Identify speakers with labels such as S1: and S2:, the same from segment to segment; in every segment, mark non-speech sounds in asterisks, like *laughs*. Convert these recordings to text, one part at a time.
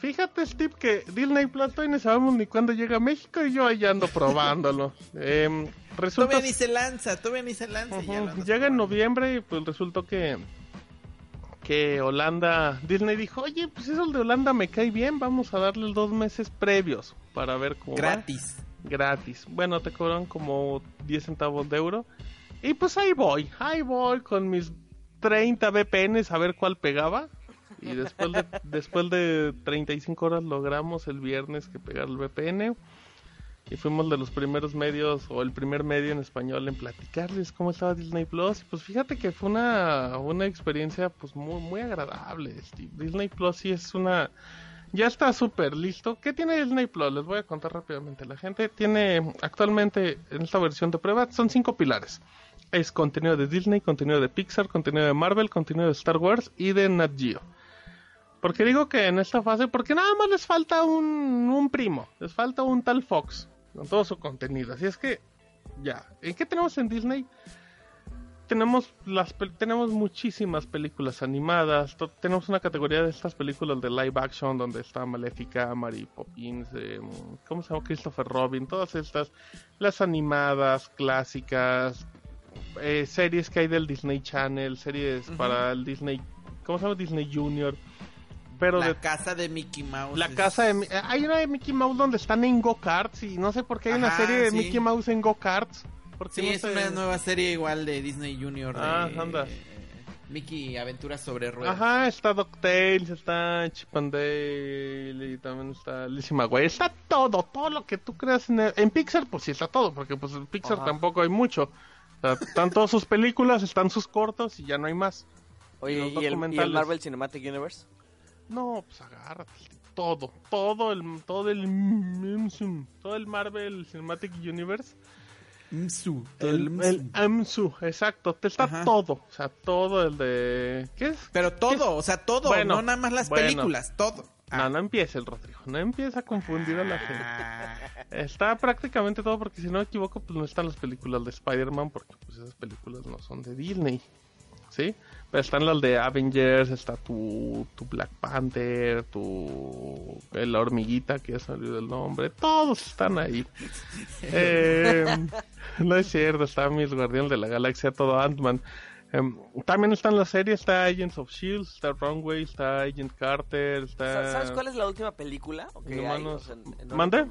S1: Fíjate, Steve, que Disney Plus todavía no sabemos ni cuándo llega a México y yo ahí ando probándolo. *laughs* Em, resulta...
S2: Todavía ni se lanza, todavía ni se lanza. ya
S1: Llega en noviembre y pues resultó que que Holanda, Disney dijo, oye, pues eso de Holanda me cae bien, vamos a darle dos meses previos para ver cómo va".
S2: Gratis.
S1: Gratis. Bueno, te cobran como 10 centavos de euro. Y pues ahí voy, ahí voy con mis 30 VPNs a ver cuál pegaba. Y después de, *laughs* después de 35 horas logramos el viernes que pegara el VPN. Y fuimos de los primeros medios, o el primer medio en español en platicarles cómo estaba Disney Plus. Y pues fíjate que fue una, una experiencia pues muy, muy agradable. Disney Plus sí es una... Ya está súper listo. ¿Qué tiene Disney Plus? Les voy a contar rápidamente. La gente tiene actualmente en esta versión de prueba son cinco pilares. Es contenido de Disney, contenido de Pixar, contenido de Marvel, contenido de Star Wars y de Nat Geo. Porque digo que en esta fase, porque nada más les falta un, un primo, les falta un tal Fox con todo su contenido. Así es que, ya. ¿En qué tenemos en Disney? Tenemos las tenemos muchísimas películas animadas. tenemos una categoría de estas películas de live action donde está Maléfica, Mary Poppins, eh, ¿cómo se llama? Christopher Robin, todas estas, las animadas, clásicas, eh, series que hay del Disney Channel, series para el Disney, ¿cómo se llama? Disney Junior. Pero
S2: La
S1: de
S2: casa de Mickey Mouse.
S1: la
S2: es-
S1: casa de... Eh, Hay una de Mickey Mouse donde están en go-karts y no sé por qué hay una serie de
S2: sí.
S1: Mickey Mouse en go-karts. ¿Por qué
S2: Sí,
S1: no
S2: es una nueva serie igual de Disney Junior. De,
S1: Ah, anda.
S2: eh, Mickey Aventuras sobre ruedas.
S1: Ajá, está DuckTales, está Chip and Dale y también está Lizzie McGuire. Está todo, todo lo que tú creas en, el- en Pixar, pues sí está todo, porque pues en Pixar
S3: Ajá.
S1: tampoco hay mucho. O sea, están todas sus películas, están sus cortos y ya no hay más.
S3: Oye, ¿y el, y el. Marvel Cinematic Universe?
S1: No, pues agárrate. Todo, todo el, todo el, todo el Marvel Cinematic Universe.
S2: Msu.
S1: El, el AMSU, exacto, te está
S2: Ajá.
S1: todo, o sea, todo el de... ¿Qué es?
S2: Pero todo, o sea, todo,
S1: Bueno,
S2: no nada más las
S1: bueno.
S2: películas, todo.
S1: No, no empieza el Rodrigo, no empieza a confundir a la gente.
S2: Ah,
S1: Está prácticamente todo porque si no me equivoco, pues no están las películas de Spider-Man porque pues esas películas no son de Disney. ¿Sí? Pero están las de Avengers, está tu, tu Black Panther, tu eh, la hormiguita que ya salió del nombre, todos están ahí. *laughs* Eh, no es cierto, está mis Guardianes de la Galaxia, todo Ant-Man. Em, también están las series, está Agents of Shield, está Runway, está Agent Carter, está...
S3: Sa- ¿Sabes cuál es la última película? o que hay,
S1: Inhumanos.
S3: o sea, en- en orden
S1: ¿Mande?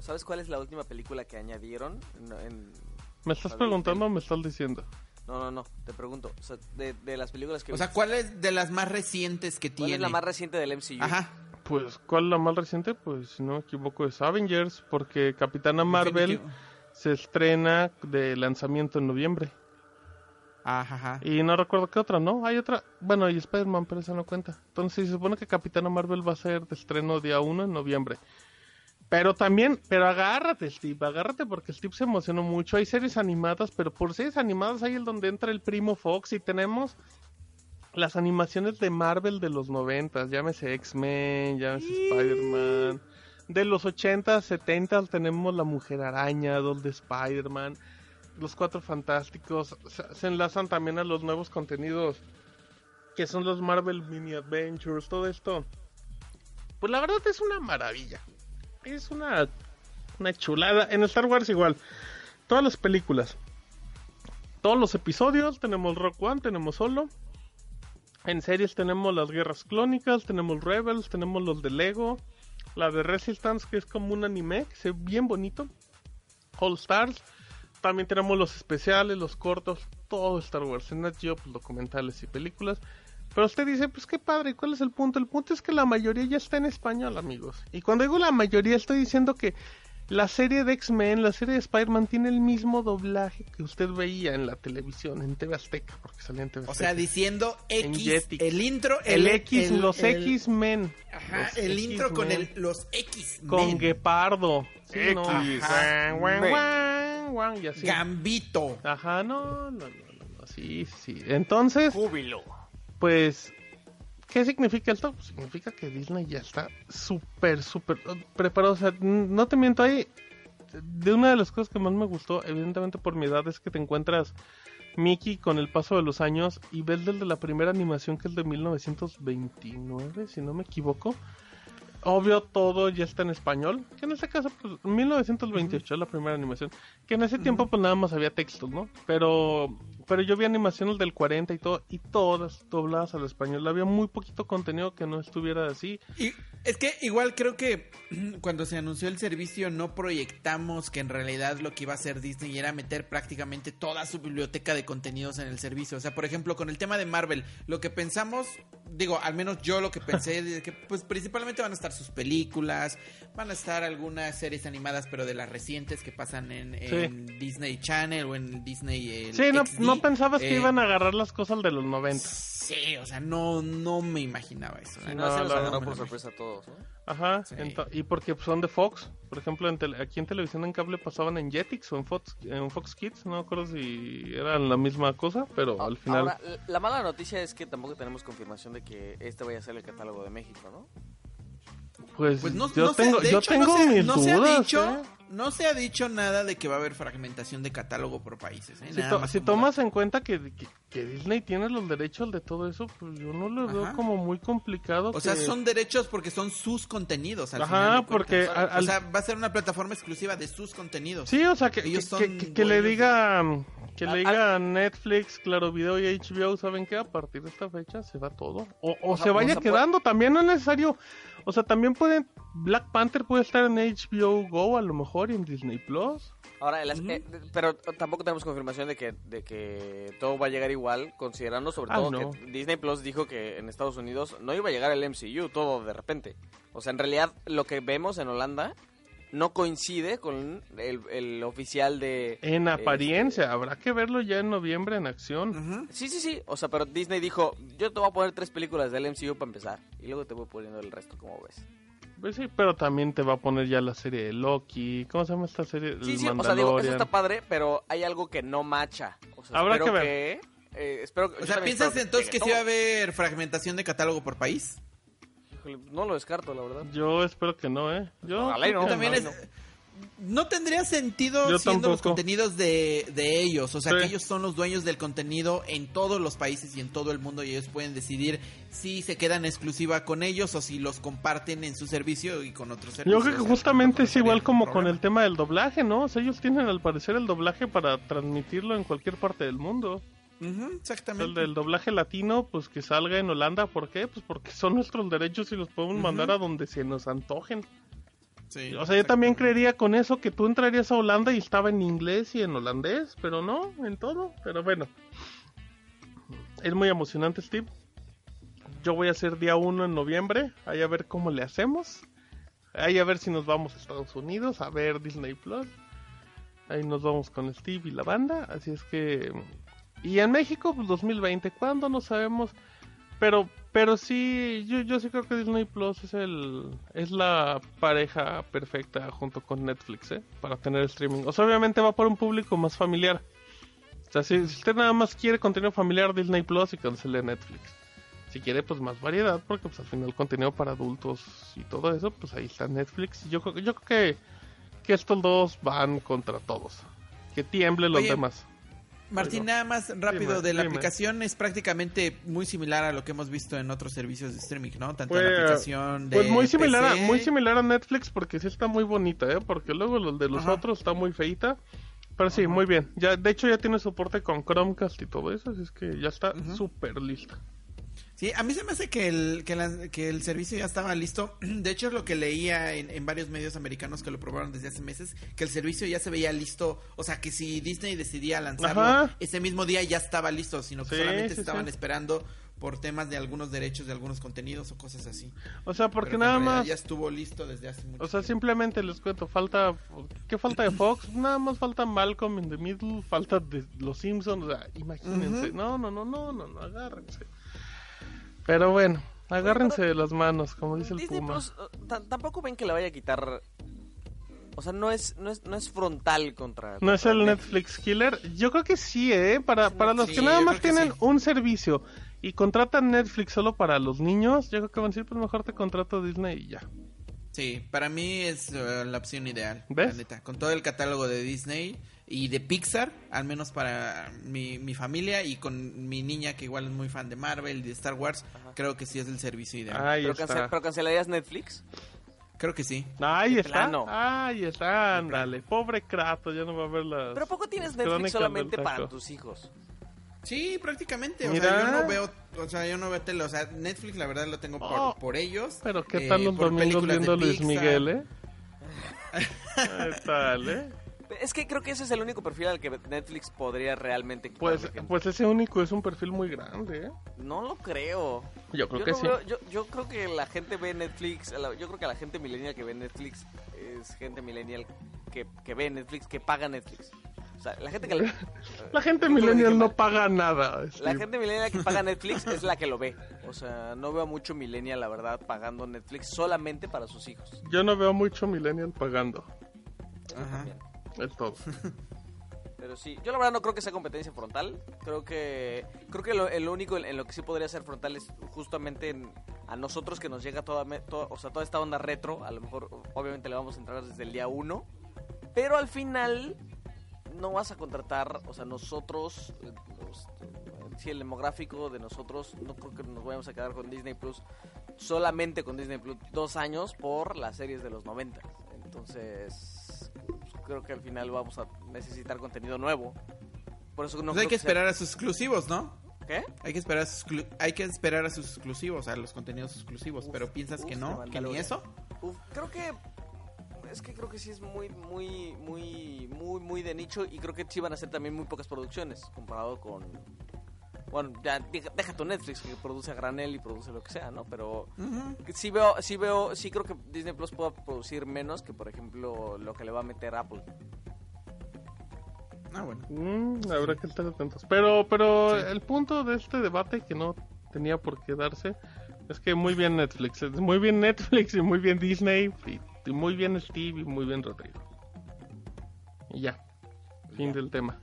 S3: ¿Sabes cuál es la última película que añadieron? en-
S1: ¿Me estás preguntando o me estás diciendo?
S3: No, no, no, te pregunto. O sea, de, de las películas que
S2: o sea, ¿cuál es de las más recientes que
S3: ¿cuál
S2: tiene?
S3: es la más reciente del MCU?
S2: Ajá.
S1: Pues, ¿cuál es la más reciente? Pues, si no me equivoco, es Avengers, porque Capitana Marvel
S2: Definitivo.
S1: se estrena de lanzamiento en noviembre.
S2: Ajá, ajá.
S1: Y no recuerdo qué otra, ¿no? Hay otra. Bueno, y Spider-Man, pero esa no cuenta. Entonces, se supone que Capitana Marvel va a ser de estreno día 1 en noviembre. Pero también, pero agárrate, Steve, agárrate porque Steve se emocionó mucho. Hay series animadas, pero por series animadas hay el donde entra el primo Fox y tenemos las animaciones de Marvel de los 90, llámese X-Men, llámese Spider-Man. De los 80, 70 tenemos la Mujer Araña, dos de Spider-Man, los Cuatro Fantásticos. Se, se enlazan también a los nuevos contenidos que son los Marvel Mini Adventures, todo esto. Pues la verdad es una maravilla. Es una, una chulada. En Star Wars igual. Todas las películas. Todos los episodios. Tenemos Rock One, tenemos Solo. En series tenemos las Guerras Clónicas, tenemos Rebels, tenemos los de Lego. La de Resistance, que es como un anime, que se ve bien bonito. All Stars. También tenemos los especiales, los cortos, todo Star Wars. En Nat pues, documentales y películas. Pero usted dice, pues qué padre, ¿cuál es el punto? El punto es que la mayoría ya está en español, amigos. Y cuando digo la mayoría, estoy diciendo que la serie de X-Men, la serie de Spider-Man tiene el mismo doblaje que usted veía en la televisión, en TV Azteca, porque salía en TV
S2: O
S1: Azteca.
S2: sea, diciendo
S1: En
S2: X, el intro,
S1: el, X, los
S2: el-
S1: X-Men.
S2: Ajá,
S1: Los
S2: el intro con
S1: X-Men.
S2: el, los X.
S1: Con Guepardo. Sí, no.
S2: X.
S1: Guan, guan,
S3: Men.
S1: guan, guan, y así.
S2: Gambito.
S1: Ajá, no, no, no, no, no, sí, sí. Entonces,
S3: Júbilo.
S1: Pues, ¿qué significa esto? Pues significa que Disney ya está súper, súper eh, preparado. O sea, no te miento, ahí, de una de las cosas que más me gustó, evidentemente por mi edad, es que te encuentras Mickey con el paso de los años y ves desde la primera animación que es de 1929, si no me equivoco. obvio todo ya está en español, que en ese caso, pues, 1928 es la primera animación, que en ese tiempo pues nada más había textos, ¿no? Pero, pero yo vi animaciones del 40 y todo, y todas dobladas al español, había muy poquito contenido que no estuviera así.
S2: Y es que igual creo que *clears throat* cuando se anunció el servicio no proyectamos que en realidad lo que iba a hacer Disney era meter prácticamente toda su biblioteca de contenidos en el servicio. O sea, por ejemplo, con el tema de Marvel, lo que pensamos, digo, al menos yo lo que pensé, de que pues principalmente van a estar sus películas, van a estar algunas series animadas, pero de las recientes que pasan en, en Disney Channel o en Disney. El
S1: Sí, no,
S2: XD.
S1: no pensabas que
S2: Eh,
S1: iban a agarrar las cosas de los 90.
S2: Sí, o sea, no, no me imaginaba eso.
S3: Sí,
S1: no,
S3: no, se
S2: me
S3: por sorpresa a todos, ¿no?
S1: Ajá,
S2: Sí.
S1: ento- y porque son de Fox, por ejemplo, en tele- aquí en televisión en cable pasaban en Jetix o en Fox, en Fox Kids, no me acuerdo si eran la misma cosa, pero al final...
S3: Ahora, la mala noticia es que tampoco tenemos confirmación de que este vaya a ser el catálogo de México, ¿no?
S1: pues,
S2: Pues no,
S1: yo
S2: no
S1: tengo,
S2: de
S1: yo
S2: hecho,
S1: tengo
S2: no se,
S1: mis
S2: no se
S1: dudas,
S2: ha dicho,
S1: ¿eh?
S2: no se ha dicho nada de que va a haber fragmentación de catálogo por países. ¿eh?
S1: Si, to- tomas en cuenta que, que, que Disney tiene los derechos de todo eso, pues yo no lo veo
S2: Ajá.
S1: como muy complicado.
S2: O sea, son derechos porque son sus contenidos. Al
S1: Ajá,
S2: final
S1: porque
S2: cuentas.
S1: al- al-
S2: O sea, va a ser una plataforma exclusiva de sus contenidos.
S1: Sí, o sea, que,
S2: Ellos
S1: que-
S2: son
S1: que- que- que le diga que le diga a Netflix, Claro Video y HBO, ¿saben qué? A partir de esta fecha se va todo. O, o
S3: O sea,
S1: se vaya quedando, también no es necesario. O sea, también pueden. Black Panther puede estar en HBO Go a lo mejor y en Disney Plus.
S3: Ahora, el as-
S2: Ujú.
S3: eh, pero tampoco tenemos confirmación de que, de que todo va a llegar igual, considerando sobre
S1: Ah,
S3: todo
S1: no.
S3: que Disney Plus dijo que en Estados Unidos no iba a llegar el MCU todo de repente. O sea, en realidad lo que vemos en Holanda no coincide con el, el oficial de...
S1: En
S3: eh,
S1: apariencia, habrá que verlo ya en noviembre en acción.
S3: Sí, sí, sí. O sea, pero Disney dijo, yo te voy a poner tres películas del MCU para empezar. Y luego te voy poniendo el resto, como ves.
S1: Pues sí, pero también te va a poner ya la serie de Loki. ¿Cómo se llama esta serie?
S3: Sí,
S1: El
S3: sí, o sea, digo, eso está padre, pero hay algo que no macha. O sea,
S1: Habrá que ver.
S3: que... eh, espero,
S2: O
S3: yo
S2: sea, ¿piensas
S3: espero
S2: entonces que
S3: llegue
S2: sí va a haber fragmentación de catálogo por país?
S3: Híjole, No lo descarto, la verdad.
S1: Yo espero que no, ¿eh? Yo
S3: Ojalá y
S1: creo
S3: no.
S1: que
S2: También es...
S3: no.
S2: No tendría sentido
S1: Yo
S2: siendo los
S1: tampoco.
S2: contenidos de, de ellos. O sea,
S1: Sí.
S2: que ellos son los dueños del contenido en todos los países y en todo el mundo y ellos pueden decidir si se quedan exclusiva con ellos o si los comparten en su servicio y con otros servicios.
S1: Yo creo que
S2: O sea,
S1: justamente es igual
S2: sería
S1: como con el tema del doblaje, ¿no? O sea, ellos tienen al parecer el doblaje para transmitirlo en cualquier parte del mundo. Sea, el
S2: exactamente.
S1: del doblaje latino, pues que salga en Holanda, ¿por qué? Pues porque son nuestros derechos y los podemos mandar a donde se nos antojen.
S2: Sí,
S1: O sea, yo también
S2: exactamente.
S1: creería con eso que tú entrarías a Holanda y estaba en inglés y en holandés, pero no, en todo. Pero bueno, es muy emocionante, Steve. Yo voy a hacer día 1 en noviembre, ahí a ver cómo le hacemos. Ahí a ver si nos vamos a Estados Unidos, a ver Disney Plus. Ahí nos vamos con Steve y la banda, así es que... Y en México, pues 2020, ¿cuándo? No sabemos. Pero, pero sí, yo, yo sí creo que Disney Plus es el, es la pareja perfecta junto con Netflix, ¿eh? Para tener streaming. O sea, obviamente va por un público más familiar. O sea, si, usted nada más quiere contenido familiar, Disney Plus y cancele Netflix. Si quiere, pues más variedad, porque pues al final contenido para adultos y todo eso, pues ahí está Netflix. Y yo, creo- yo creo que, que estos dos van contra todos. Que tiemblen los
S2: Oye,
S1: demás.
S2: Martín, nada más rápido
S1: Dime,
S2: de la
S1: dime.
S2: aplicación es prácticamente muy similar a lo que hemos visto en otros servicios de streaming, ¿no? Tanto
S1: Pues,
S2: la aplicación de
S1: Pues muy similar, a, muy similar a Netflix porque sí está muy bonita, ¿eh? Porque luego los de los
S2: Ajá.
S1: otros está muy feita. Pero sí,
S2: Ajá.
S1: muy bien. Ya, de hecho ya tiene soporte con Chromecast y todo eso, así es que ya está
S2: Ujú.
S1: súper lista.
S2: Sí, a mí se me hace que el, que, la- que el servicio ya estaba listo. *clears throat* De hecho, es lo que leía en, en varios medios americanos que lo probaron desde hace meses, que el servicio ya se veía listo. O sea, que si Disney decidía lanzarlo,
S1: Ajá.
S2: ese mismo día ya estaba listo, sino que
S1: Sí,
S2: solamente
S1: sí,
S2: estaban
S1: sí.
S2: esperando por temas de algunos derechos de algunos contenidos o cosas así.
S1: O sea, porque
S2: Pero
S1: nada más...
S2: Ya estuvo listo desde hace mucho
S1: O sea,
S2: tiempo.
S1: simplemente les cuento, falta... ¿Qué falta de Fox? *clears throat* Nada más falta Malcolm in the Middle, falta de Los Simpsons, o sea, imagínense. No, no, no, no, no, no, agárrense. Pero bueno, agárrense de las manos, como dice el
S3: Disney
S1: Puma.
S3: Plus tampoco ven que le vaya a quitar... O sea, no es, no es, no es frontal contra...
S1: ¿No es el Netflix Killer? Yo creo que sí, ¿eh? Para, para los
S2: Sí,
S1: que nada más tienen
S2: sí.
S1: un servicio y contratan Netflix solo para los niños, yo creo que van a decir, pues mejor te contrato Disney y ya.
S2: Sí, para mí es eh, la opción ideal.
S1: ¿Ves?
S2: La neta. Con todo el catálogo de Disney y de Pixar, al menos para mi, mi familia y con mi niña que igual es muy fan de Marvel y de Star Wars, creo que sí es el servicio ideal.
S3: Ah,
S1: Ahí
S3: ¿Pero,
S1: está.
S3: cance- ¿Pero cancelarías Netflix?
S2: Creo que sí.
S1: Ahí
S3: De
S1: está.
S3: plano.
S1: Ahí está, ándale. Pobre Kratos, ya no va a ver las.
S3: Pero ¿a poco tienes Netflix solamente para tus hijos?
S2: Sí, prácticamente. O sea, yo no veo, o sea, yo no veo tele. O sea, Netflix la verdad lo tengo por,
S1: Oh,
S2: por ellos.
S1: Pero ¿qué
S2: eh,
S1: tal los domingos viendo Luis. Miguel, eh? ¿Qué tal, eh?
S3: Es que creo que ese es el único perfil al que Netflix podría realmente
S1: Pues,
S3: gente.
S1: pues ese único es un perfil muy grande, ¿eh?
S3: No lo creo.
S1: Yo creo
S3: yo,
S1: que
S3: no
S1: sí.
S3: veo- yo, yo creo que la gente ve Netflix, yo creo que la gente millennial que ve Netflix es gente millennial que, que ve Netflix, que paga Netflix. O sea, la gente que... le- *laughs*
S1: La gente millennial no paga nada.
S3: La gente millennial que paga *laughs* Netflix es la que lo ve. O sea, no veo mucho millennial, la verdad, pagando Netflix solamente para sus hijos.
S1: Yo no veo mucho millennial pagando.
S2: Ajá.
S1: Es todo.
S3: Pero sí, yo la verdad no creo que sea competencia frontal. Creo que creo que lo, el único en, en lo que sí podría ser frontal es justamente en- a nosotros que nos llega toda, toda- o sea, toda esta onda retro. A lo mejor, obviamente, le vamos a entrar desde el día uno. Pero al final no vas a contratar, o sea, nosotros, los- sí, el demográfico de nosotros, no creo que nos vayamos a quedar con Disney Plus solamente con Disney Plus dos años por las series de los 90. Entonces, creo que al final vamos a necesitar contenido nuevo. Por eso no
S2: Pues hay que
S3: sea-
S2: esperar a sus exclusivos, ¿no?
S3: ¿Qué?
S2: Hay que esperar a sus, hay que esperar a sus exclusivos, a los contenidos exclusivos.
S3: Uf,
S2: pero piensas que no, que ni eso.
S3: Uf, creo que es que creo que sí es muy muy muy muy muy de nicho y creo que sí van a ser también muy pocas producciones comparado con bueno, ya deja, deja tu Netflix que produce a granel y produce lo que sea, ¿no? Pero sí veo sí veo sí creo que Disney Plus pueda producir menos que por ejemplo lo que le va a meter Apple.
S2: Ah, bueno.
S1: Mm, habrá que estar atentos. Pero, pero
S2: Sí.
S1: el punto de este debate que no tenía por qué darse es que muy bien Netflix, es muy bien Netflix y muy bien Disney y, y muy bien Steve y muy bien Rodrigo. Y ya, fin
S3: Ya.
S1: del tema.